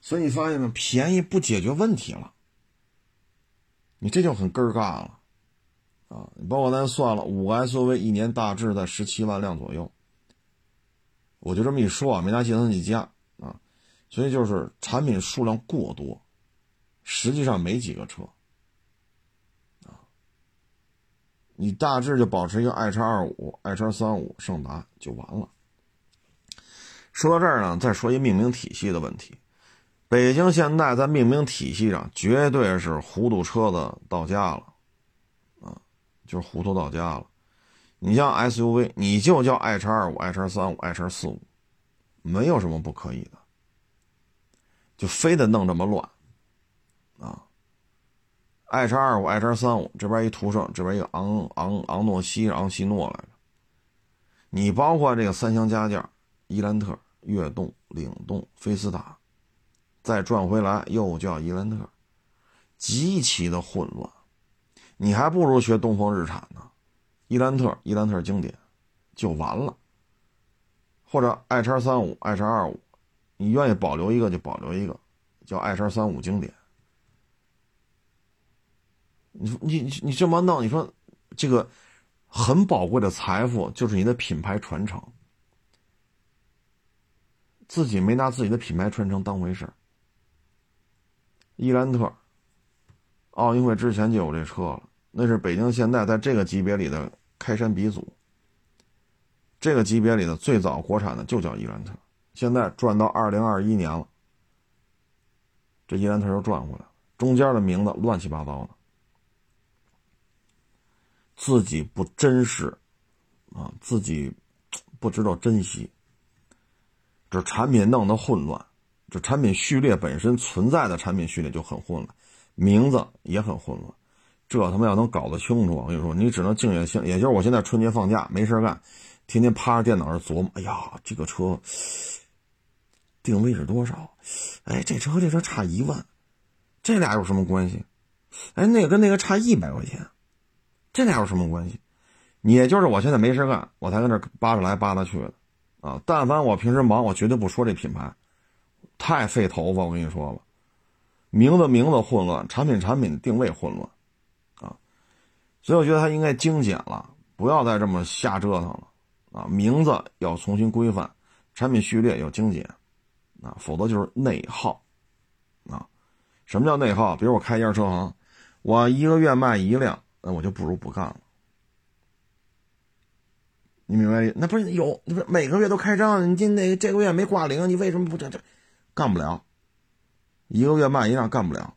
所以你发现没？便宜不解决问题了，你这就很根儿尬了啊！你包括咱算了，五个 SUV 一年大致在十七万辆左右，我就这么一说啊，没拿计算器加啊，所以就是产品数量过多。实际上没几个车，啊，你大致就保持一个 i 叉二五、i 叉三五、胜达就完了。说到这儿呢，再说一命名体系的问题。北京现代在命名体系上绝对是糊涂车子到家了，啊，就是糊涂到家了。你像 SUV，你就叫 i 叉二五、i 叉三五、i 叉四五，没有什么不可以的，就非得弄这么乱。啊，i 叉二五、i 叉三五，这边一途胜，这边一个昂昂昂诺西、昂西诺来着。你包括这个三厢加价，伊兰特、悦动、领动、菲斯塔，再转回来又叫伊兰特，极其的混乱。你还不如学东风日产呢，伊兰特、伊兰特经典就完了。或者 i 叉三五、i 叉二五，你愿意保留一个就保留一个，叫 i 叉三五经典。你你你这么弄，你说这个很宝贵的财富就是你的品牌传承，自己没拿自己的品牌传承当回事伊兰特，奥运会之前就有这车了，那是北京现代在这个级别里的开山鼻祖。这个级别里的最早国产的就叫伊兰特，现在转到二零二一年了，这伊兰特又转过来了，中间的名字乱七八糟的。自己不珍视，啊，自己不知道珍惜，这产品弄得混乱，这产品序列本身存在的产品序列就很混乱，名字也很混乱，这他妈要能搞得清楚，我跟你说，你只能静下心，也就是我现在春节放假没事干，天天趴着电脑上琢磨，哎呀，这个车定位是多少？哎，这车和这车差一万，这俩有什么关系？哎，那个跟那个差一百块钱。这俩有什么关系？也就是我现在没事干，我才跟这扒着来扒拉去的，啊！但凡我平时忙，我绝对不说这品牌，太费头发。我跟你说吧，名字名字混乱，产品产品定位混乱，啊！所以我觉得它应该精简了，不要再这么瞎折腾了，啊！名字要重新规范，产品序列要精简，啊！否则就是内耗，啊！什么叫内耗？比如我开一家车行，我一个月卖一辆。那我就不如不干了，你明白？那不是有，不是每个月都开张，你今那这个月没挂零，你为什么不这这？干不了，一个月卖一辆干不了，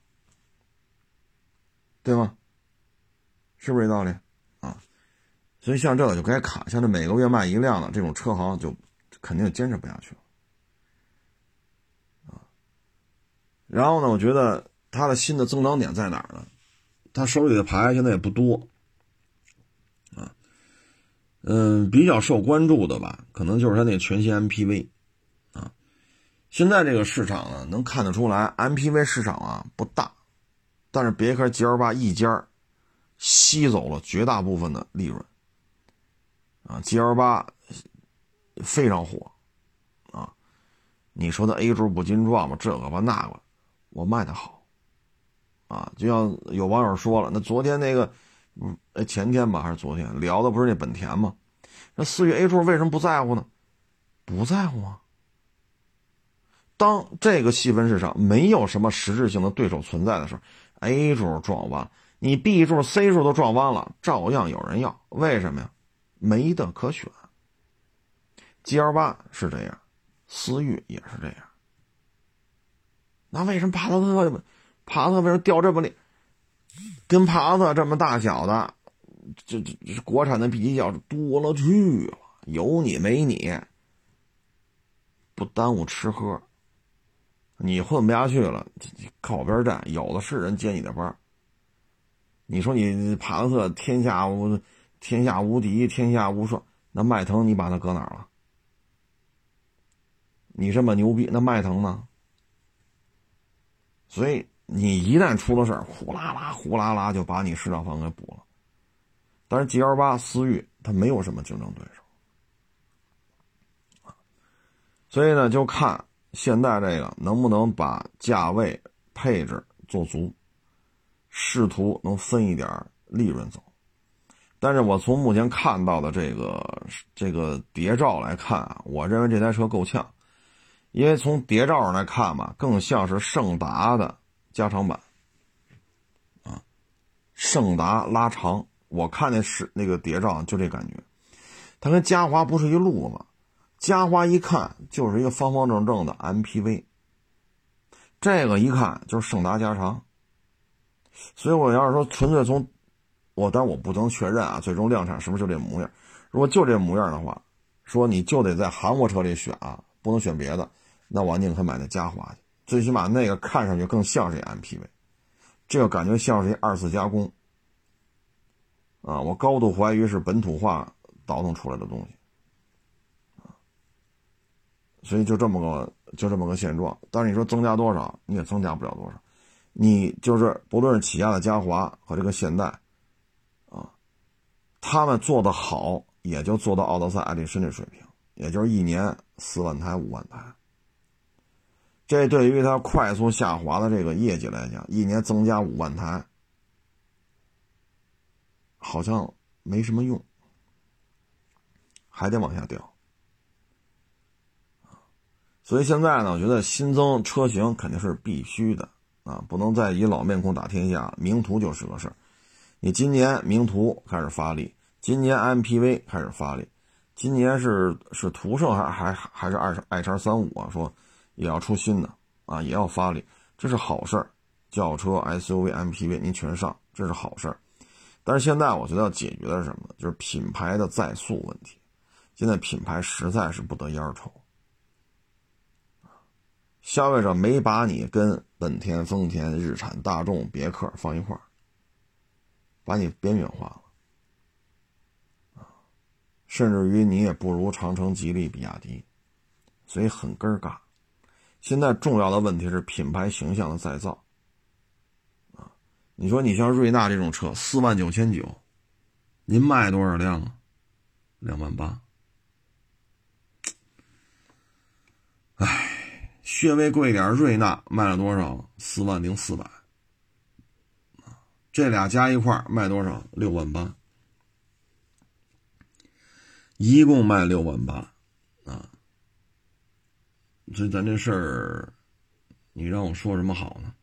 对吗？是不是这道理啊？所以像这个就该卡，像这每个月卖一辆的这种车行就肯定坚持不下去了啊。然后呢，我觉得它的新的增长点在哪儿呢？他手里的牌现在也不多，啊，嗯，比较受关注的吧，可能就是他那全新 MPV，啊，现在这个市场呢，能看得出来，MPV 市场啊不大，但是别克 GL 八一家吸走了绝大部分的利润，啊，GL 八非常火，啊，你说的 A 柱不金撞吧？这个吧那个，我卖的好。啊，就像有网友说了，那昨天那个，嗯，前天吧还是昨天聊的不是那本田吗？那思域 A 柱为什么不在乎呢？不在乎啊。当这个细分市场没有什么实质性的对手存在的时候，A 柱撞弯，你 B 柱、C 柱都撞弯了，照样有人要。为什么呀？没得可选。G L 八是这样，思域也是这样。那为什么帕萨特？帕萨特为什么掉这么厉？跟帕萨特这么大小的，这这国产的 B 级轿多了去了，有你没你，不耽误吃喝。你混不下去了，靠边站，有的是人接你的班。你说你帕萨特天下无天下无敌，天下无双，那迈腾你把它搁哪了？你这么牛逼，那迈腾呢？所以你一旦出了事儿，呼啦啦、呼啦啦就把你市场房给补了。但是 G L 八思域它没有什么竞争对手，所以呢，就看现在这个能不能把价位配置做足，试图能分一点利润走。但是我从目前看到的这个这个谍照来看啊，我认为这台车够呛。因为从谍照上来看吧，更像是胜达的加长版，啊，胜达拉长。我看那是那个谍照，就这感觉，它跟嘉华不是一路子。嘉华一看就是一个方方正正的 MPV，这个一看就是胜达加长。所以我要是说纯粹从我，但我不能确认啊，最终量产是不是就这模样？如果就这模样的话，说你就得在韩国车里选啊，不能选别的。那我宁可买那嘉华去，最起码那个看上去更像是一 MPV，这个感觉像是一二次加工啊！我高度怀疑是本土化倒腾出来的东西！所以就这么个就这么个现状。但是你说增加多少，你也增加不了多少。你就是不论是起亚的嘉华和这个现代啊，他们做的好，也就做到奥德赛、爱力绅这水平，也就是一年四万台、五万台。这对于它快速下滑的这个业绩来讲，一年增加五万台，好像没什么用，还得往下掉所以现在呢，我觉得新增车型肯定是必须的啊，不能再以老面孔打天下。名图就是个事儿，你今年名图开始发力，今年 MPV 开始发力，今年是是途胜还还还是二爱叉三五啊？说。也要出新的啊，也要发力，这是好事儿。轿车、SUV、MPV 您全上，这是好事儿。但是现在我觉得要解决的是什么？就是品牌的在塑问题。现在品牌实在是不得烟抽，消费者没把你跟本田、丰田、日产、大众、别克放一块儿，把你边缘化了甚至于你也不如长城、吉利、比亚迪，所以很尴尬。现在重要的问题是品牌形象的再造，啊，你说你像瑞纳这种车，四万九千九，您卖多少辆啊？两万八。哎，略微贵点，瑞纳卖了多少？四万零四百。这俩加一块卖多少？六万八，一共卖六万八，所以咱这事儿，你让我说什么好呢？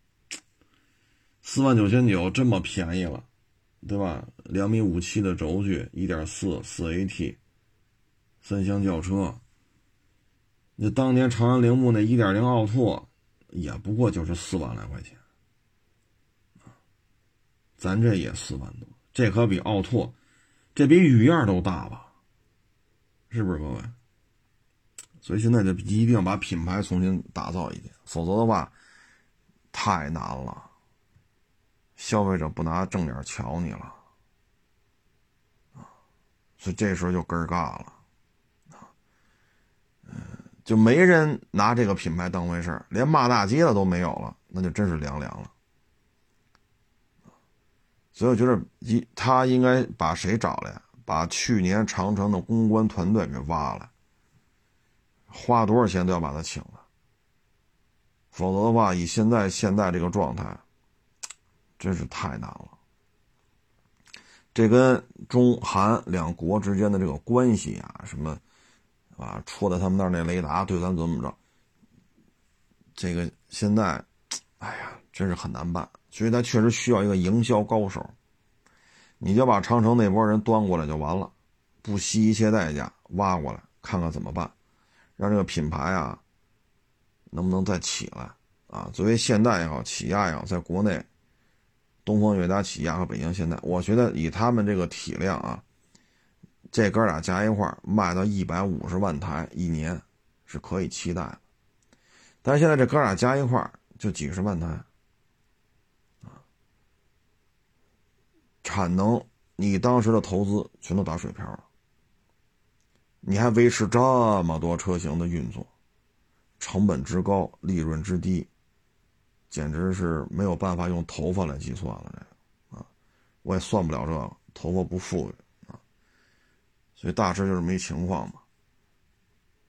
四万九千九这么便宜了，对吧？两米五七的轴距，一点四四 AT，三厢轿车。那当年长安铃木那一点零奥拓，也不过就是四万来块钱，咱这也四万多，这可比奥拓，这比雨燕都大吧？是不是各位？所以现在就一定要把品牌重新打造一遍，否则的话太难了。消费者不拿正眼瞧你了，所以这时候就根儿尬了，嗯，就没人拿这个品牌当回事儿，连骂大街的都没有了，那就真是凉凉了。所以我觉得一他应该把谁找来？把去年长城的公关团队给挖了。花多少钱都要把他请了，否则的话，以现在现在这个状态，真是太难了。这跟中韩两国之间的这个关系啊，什么啊，戳在他们那儿那雷达对咱怎么着？这个现在，哎呀，真是很难办。所以他确实需要一个营销高手。你就把长城那波人端过来就完了，不惜一切代价挖过来，看看怎么办，让这个品牌啊，能不能再起来啊？作为现代也好，起亚也好，在国内，东风悦达起亚和北京现代，我觉得以他们这个体量啊，这哥俩加一块卖到一百五十万台一年是可以期待的。但是现在这哥俩加一块就几十万台。产能，你当时的投资全都打水漂了。你还维持这么多车型的运作，成本之高，利润之低，简直是没有办法用头发来计算了。这个啊，我也算不了这个，头发不富裕啊。所以大致就是没情况嘛。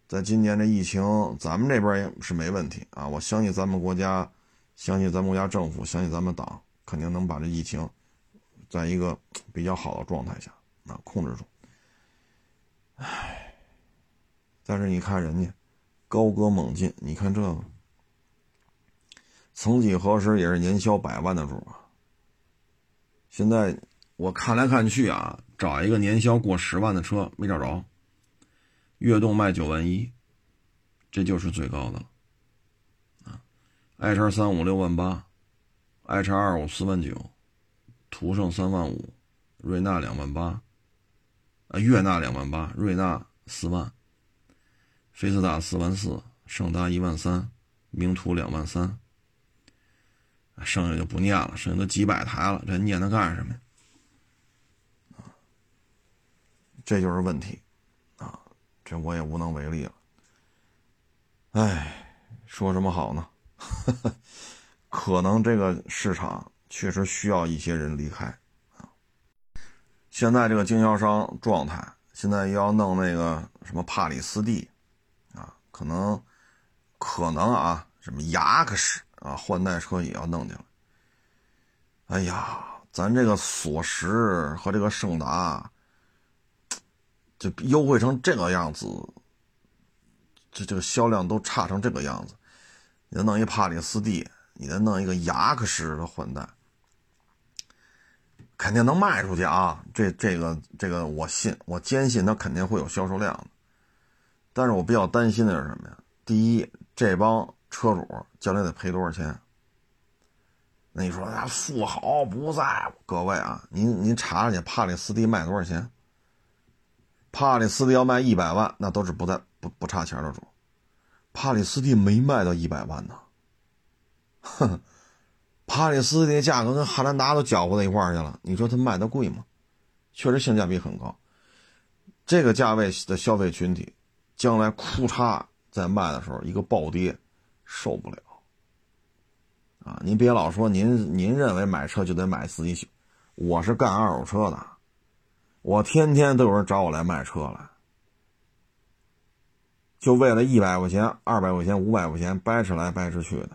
在今年这疫情，咱们这边也是没问题啊。我相信咱们国家，相信咱们国家政府，相信咱们党，肯定能把这疫情。在一个比较好的状态下，啊，控制住。唉，但是你看人家高歌猛进，你看这个，曾几何时也是年销百万的主啊。现在我看来看去啊，找一个年销过十万的车没找着，悦动卖九万一，这就是最高的了。啊，i 叉三五六万八，i 叉二五四万九。途胜三万五，瑞纳两万八，啊，悦纳两万八，瑞纳四万，菲斯塔四万四，胜达一万三，名图两万三，剩下就不念了，剩下都几百台了，这念它干什么呀？这就是问题，啊，这我也无能为力了。哎，说什么好呢？可能这个市场。确实需要一些人离开啊！现在这个经销商状态，现在又要弄那个什么帕里斯蒂，可能可能啊，什么雅克石啊，换代车也要弄进来。哎呀，咱这个索石和这个胜达，就优惠成这个样子，这这个销量都差成这个样子，你再弄一帕里斯蒂，你再弄一个雅克石的换代。肯定能卖出去啊！这、这个、这个，我信，我坚信它肯定会有销售量的。但是我比较担心的是什么呀？第一，这帮车主将来得赔多少钱？那你说，那富豪不在乎？各位啊，您您查查去，帕里斯蒂卖多少钱？帕里斯蒂要卖一百万，那都是不在不不差钱的主。帕里斯蒂没卖到一百万呢，哼。帕里斯蒂价格跟汉兰达都搅和在一块儿去了，你说它卖的贵吗？确实性价比很高。这个价位的消费群体，将来库嚓在卖的时候一个暴跌，受不了。啊，您别老说您您认为买车就得买自己喜，我是干二手车的，我天天都有人找我来卖车来，就为了一百块钱、二百块钱、五百块钱掰扯来掰扯去的。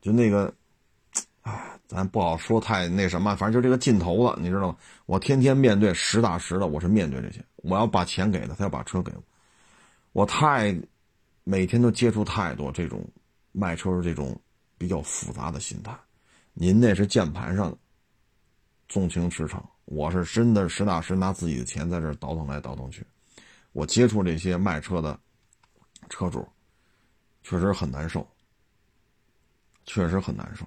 就那个，哎，咱不好说太那什么，反正就这个劲头了，你知道吗？我天天面对实打实的，我是面对这些，我要把钱给他，他要把车给我，我太每天都接触太多这种卖车的这种比较复杂的心态。您那是键盘上纵情驰骋，我是真的实打实拿自己的钱在这倒腾来倒腾去。我接触这些卖车的车主，确实很难受。确实很难受。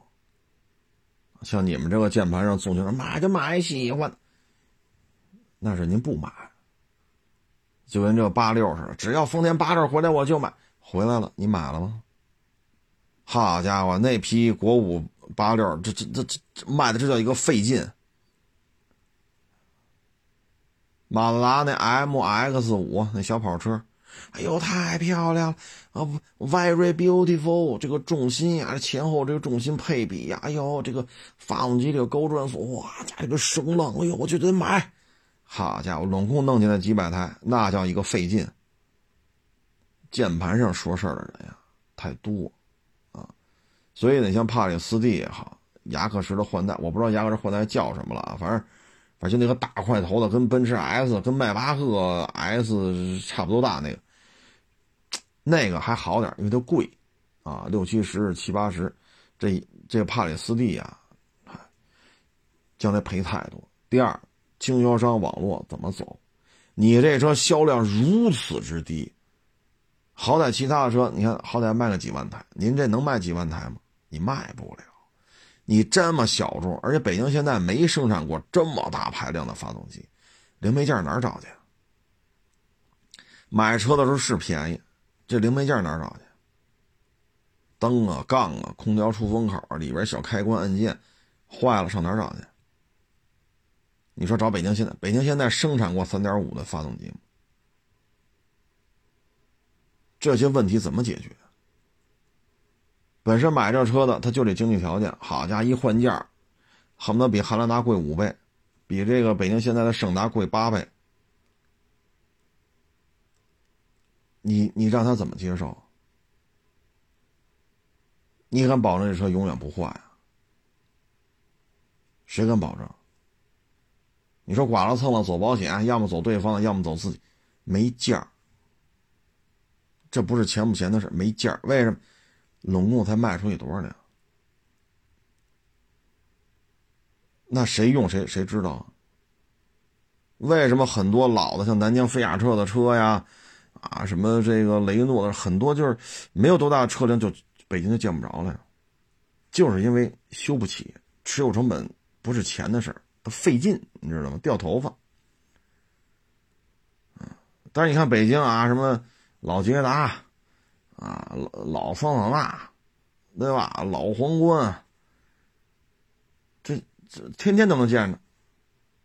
像你们这个键盘上纵情买就买喜欢，那是您不买。就跟这八六似的，只要丰田八六回来我就买，回来了你买了吗？好家伙，那批国五八六，这这这这卖的这叫一个费劲。马自达那 M X 五那小跑车。哎呦，太漂亮了啊！Very beautiful，这个重心呀，前后这个重心配比呀，哎呦，这个发动机这个高转速，哇，这个声浪，哎呦，我就得买。好家伙，拢共弄进来几百台，那叫一个费劲。键盘上说事儿的人呀，太多啊，所以呢，像帕里斯蒂也好，雅克什的换代，我不知道雅克什换代叫什么了啊，反正反正就那个大块头的，跟奔驰 S、跟迈巴赫 S 差不多大那个，那个还好点，因为它贵啊，六七十、七八十，这这帕里斯蒂啊，将来赔太多。第二，经销商网络怎么走？你这车销量如此之低。好歹其他的车，你看好歹卖个几万台，您这能卖几万台吗？你卖不了。你这么小众，而且北京现在没生产过这么大排量的发动机，零配件哪儿找去？买车的时候是便宜，这零配件哪儿找去？灯啊、杠啊、空调出风口里边小开关按键坏了，上哪儿找去？你说找北京现在？北京现在生产过三点五的发动机吗？这些问题怎么解决？本身买这车的他就这经济条件，好家伙，一换价，恨不得比汉兰达贵五倍，比这个北京现在的胜达贵八倍。你你让他怎么接受？你敢保证这车永远不坏啊？谁敢保证？你说剐了蹭了走保险，要么走对方的，要么走自己，没价这不是钱不钱的事没价为什么？拢共才卖出去多少辆？那谁用谁谁知道啊？为什么很多老的像南京菲亚特的车呀，啊什么这个雷诺的很多就是没有多大的车辆就北京就见不着了？就是因为修不起，持有成本不是钱的事儿，他费劲，你知道吗？掉头发。但是你看北京啊，什么？老捷达，啊，老老桑塔纳，对吧？老皇冠，这这天天都能见着。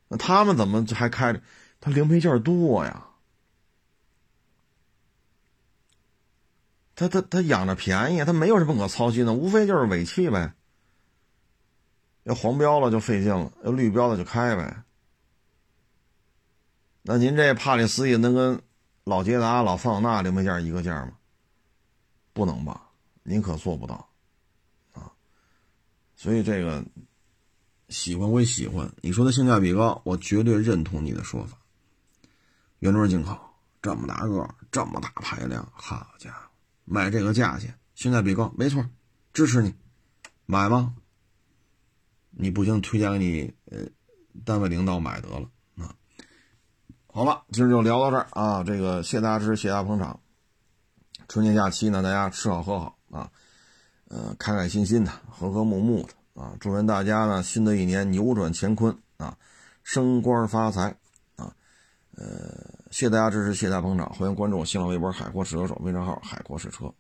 那他们怎么还开着？他零配件多呀，他他他养着便宜，他没有什么可操心的，无非就是尾气呗。要黄标了就费劲了，要绿标了就开呗。那您这帕里斯也能跟？老捷达、老桑塔纳零配件一个价吗？不能吧，您可做不到啊！所以这个喜欢归喜欢，你说它性价比高，我绝对认同你的说法。原装进口，这么大个，这么大排量，好家伙，卖这个价钱，性价比高，没错，支持你买吗？你不行，推荐给你呃单位领导买得了啊。好了，今儿就聊到这儿啊！这个谢大家支持，谢大家捧场。春节假期呢，大家吃好喝好啊，呃，开开心心的，和和睦睦的啊！祝愿大家呢，新的一年扭转乾坤啊，升官发财啊！呃，谢大家支持，谢大家捧场，欢迎关注我新浪微博“海阔试车手”微信号“海阔试车”。